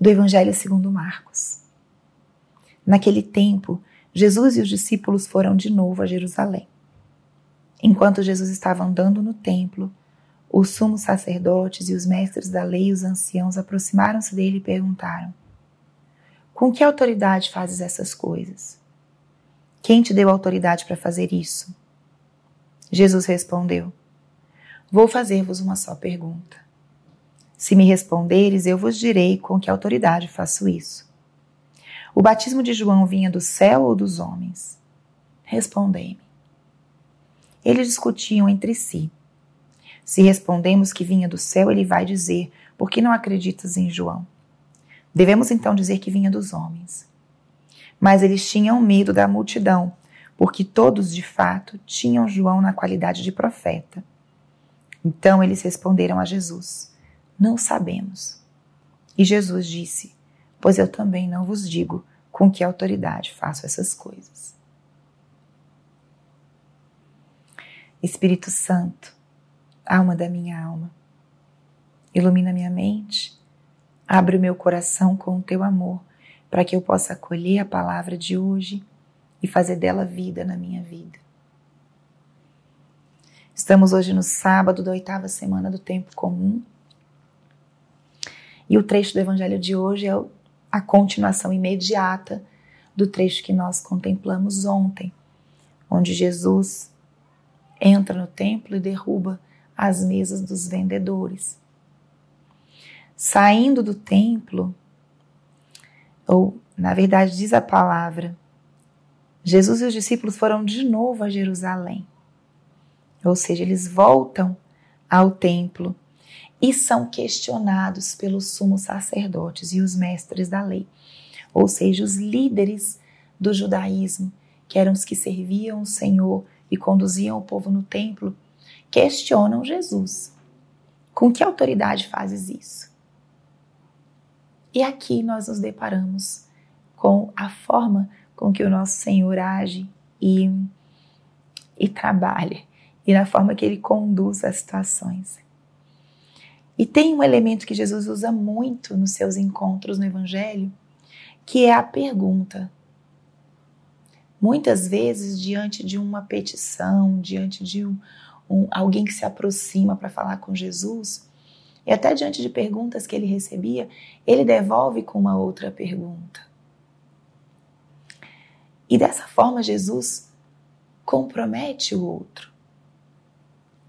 do Evangelho segundo Marcos. Naquele tempo, Jesus e os discípulos foram de novo a Jerusalém. Enquanto Jesus estava andando no templo, os sumos sacerdotes e os mestres da lei e os anciãos aproximaram-se dele e perguntaram: Com que autoridade fazes essas coisas? Quem te deu autoridade para fazer isso? Jesus respondeu: Vou fazer-vos uma só pergunta. Se me responderes, eu vos direi com que autoridade faço isso. O batismo de João vinha do céu ou dos homens? Respondei-me. Eles discutiam entre si. Se respondemos que vinha do céu, ele vai dizer: Por que não acreditas em João? Devemos então dizer que vinha dos homens. Mas eles tinham medo da multidão, porque todos de fato tinham João na qualidade de profeta. Então eles responderam a Jesus: não sabemos. E Jesus disse: Pois eu também não vos digo com que autoridade faço essas coisas. Espírito Santo, alma da minha alma, ilumina minha mente, abre o meu coração com o teu amor, para que eu possa acolher a palavra de hoje e fazer dela vida na minha vida. Estamos hoje no sábado da oitava semana do tempo comum e o trecho do Evangelho de hoje é a continuação imediata do trecho que nós contemplamos ontem, onde Jesus entra no templo e derruba as mesas dos vendedores. Saindo do templo, ou na verdade diz a palavra, Jesus e os discípulos foram de novo a Jerusalém. Ou seja, eles voltam ao templo e são questionados pelos sumos sacerdotes e os mestres da lei, ou seja, os líderes do judaísmo, que eram os que serviam o Senhor e conduziam o povo no templo, questionam Jesus. Com que autoridade fazes isso? E aqui nós nos deparamos com a forma com que o nosso Senhor age e, e trabalha, e na forma que ele conduz as situações. E tem um elemento que Jesus usa muito nos seus encontros no Evangelho, que é a pergunta. Muitas vezes, diante de uma petição, diante de um, um alguém que se aproxima para falar com Jesus, e até diante de perguntas que ele recebia, ele devolve com uma outra pergunta. E dessa forma, Jesus compromete o outro.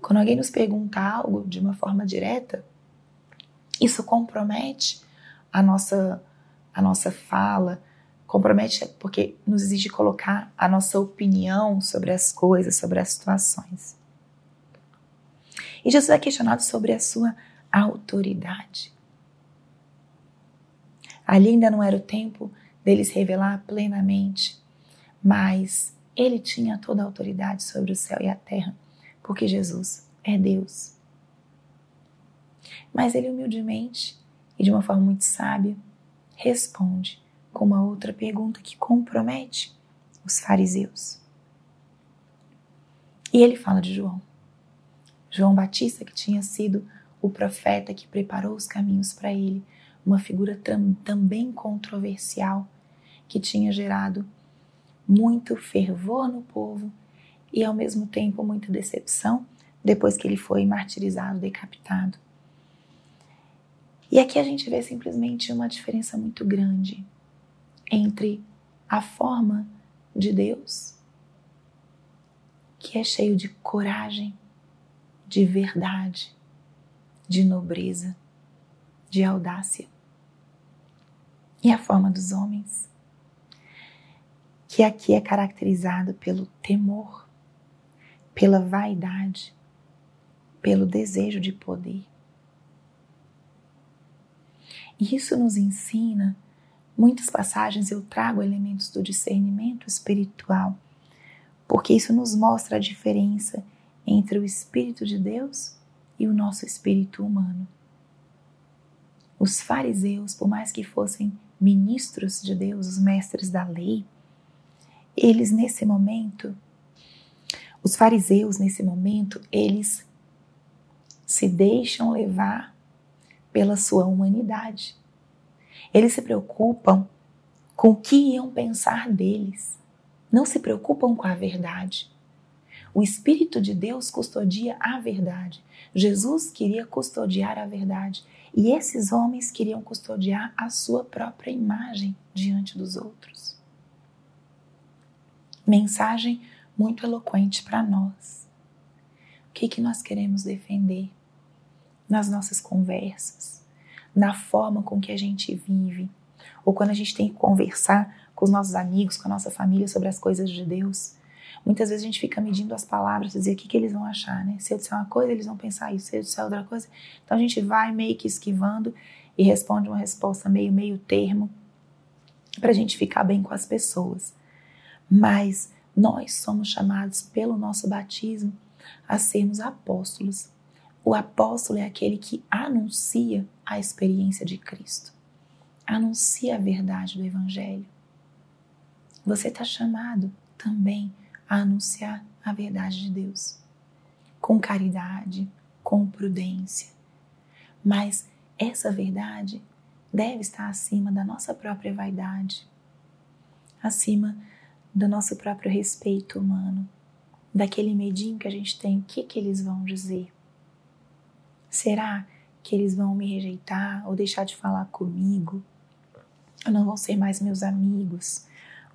Quando alguém nos pergunta algo de uma forma direta, isso compromete a nossa, a nossa fala, compromete porque nos exige colocar a nossa opinião sobre as coisas, sobre as situações. E Jesus é questionado sobre a sua autoridade. Ali ainda não era o tempo deles revelar plenamente, mas ele tinha toda a autoridade sobre o céu e a terra, porque Jesus é Deus. Mas ele humildemente e de uma forma muito sábia responde com uma outra pergunta que compromete os fariseus. E ele fala de João. João Batista, que tinha sido o profeta que preparou os caminhos para ele, uma figura tam, também controversial, que tinha gerado muito fervor no povo e ao mesmo tempo muita decepção depois que ele foi martirizado, decapitado. E aqui a gente vê simplesmente uma diferença muito grande entre a forma de Deus, que é cheio de coragem, de verdade, de nobreza, de audácia, e a forma dos homens, que aqui é caracterizado pelo temor, pela vaidade, pelo desejo de poder. E isso nos ensina, muitas passagens eu trago elementos do discernimento espiritual, porque isso nos mostra a diferença entre o Espírito de Deus e o nosso espírito humano. Os fariseus, por mais que fossem ministros de Deus, os mestres da lei, eles nesse momento, os fariseus nesse momento, eles se deixam levar pela sua humanidade. Eles se preocupam com o que iam pensar deles. Não se preocupam com a verdade. O Espírito de Deus custodia a verdade. Jesus queria custodiar a verdade. E esses homens queriam custodiar a sua própria imagem diante dos outros. Mensagem muito eloquente para nós. O que, que nós queremos defender nas nossas conversas, na forma com que a gente vive, ou quando a gente tem que conversar com os nossos amigos, com a nossa família sobre as coisas de Deus. Muitas vezes a gente fica medindo as palavras, dizer o que, que eles vão achar, né? Se eu disser uma coisa, eles vão pensar isso, se eu disser outra coisa. Então a gente vai meio que esquivando e responde uma resposta meio meio termo para a gente ficar bem com as pessoas. Mas nós somos chamados pelo nosso batismo a sermos apóstolos. O apóstolo é aquele que anuncia a experiência de Cristo, anuncia a verdade do Evangelho. Você está chamado também a anunciar a verdade de Deus, com caridade, com prudência. Mas essa verdade deve estar acima da nossa própria vaidade, acima do nosso próprio respeito humano, daquele medinho que a gente tem, o que, que eles vão dizer? Será que eles vão me rejeitar ou deixar de falar comigo? Ou não vão ser mais meus amigos?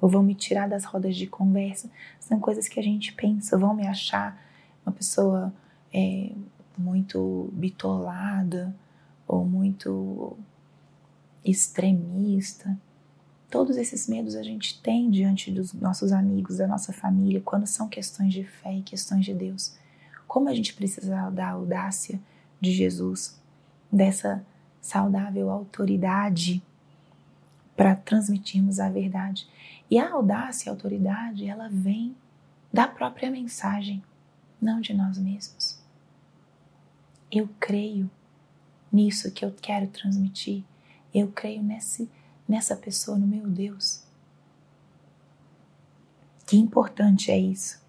ou vão me tirar das rodas de conversa, são coisas que a gente pensa, vão me achar uma pessoa é, muito bitolada ou muito extremista. Todos esses medos a gente tem diante dos nossos amigos, da nossa família, quando são questões de fé e questões de Deus. Como a gente precisa da audácia de Jesus, dessa saudável autoridade para transmitirmos a verdade. E a audácia e a autoridade, ela vem da própria mensagem, não de nós mesmos. Eu creio nisso que eu quero transmitir. Eu creio nesse, nessa pessoa, no meu Deus. Que importante é isso.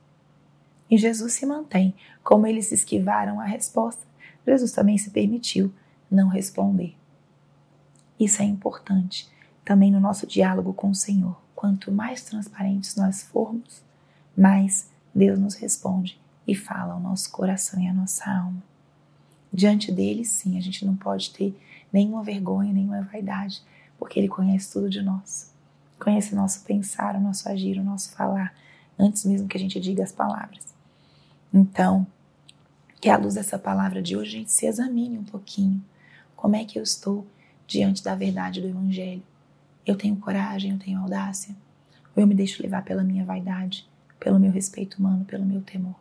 E Jesus se mantém. Como eles esquivaram a resposta, Jesus também se permitiu não responder. Isso é importante também no nosso diálogo com o Senhor. Quanto mais transparentes nós formos, mais Deus nos responde e fala ao nosso coração e à nossa alma. Diante dele, sim, a gente não pode ter nenhuma vergonha, nenhuma vaidade, porque ele conhece tudo de nós. Conhece o nosso pensar, o nosso agir, o nosso falar, antes mesmo que a gente diga as palavras. Então, que à luz dessa palavra de hoje a gente se examine um pouquinho. Como é que eu estou diante da verdade do Evangelho? Eu tenho coragem, eu tenho audácia? Ou eu me deixo levar pela minha vaidade, pelo meu respeito humano, pelo meu temor?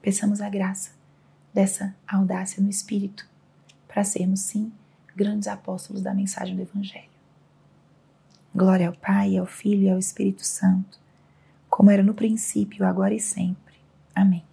Peçamos a graça dessa audácia no espírito para sermos, sim, grandes apóstolos da mensagem do Evangelho. Glória ao Pai, ao Filho e ao Espírito Santo, como era no princípio, agora e sempre. Amém.